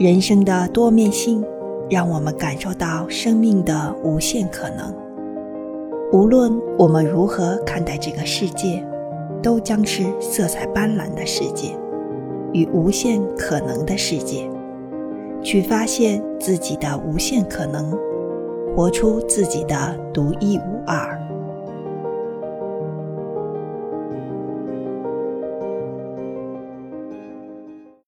人生的多面性让我们感受到生命的无限可能。无论我们如何看待这个世界都将是色彩斑斓的世界与无限可能的世界。去发现自己的无限可能活出自己的独一无二。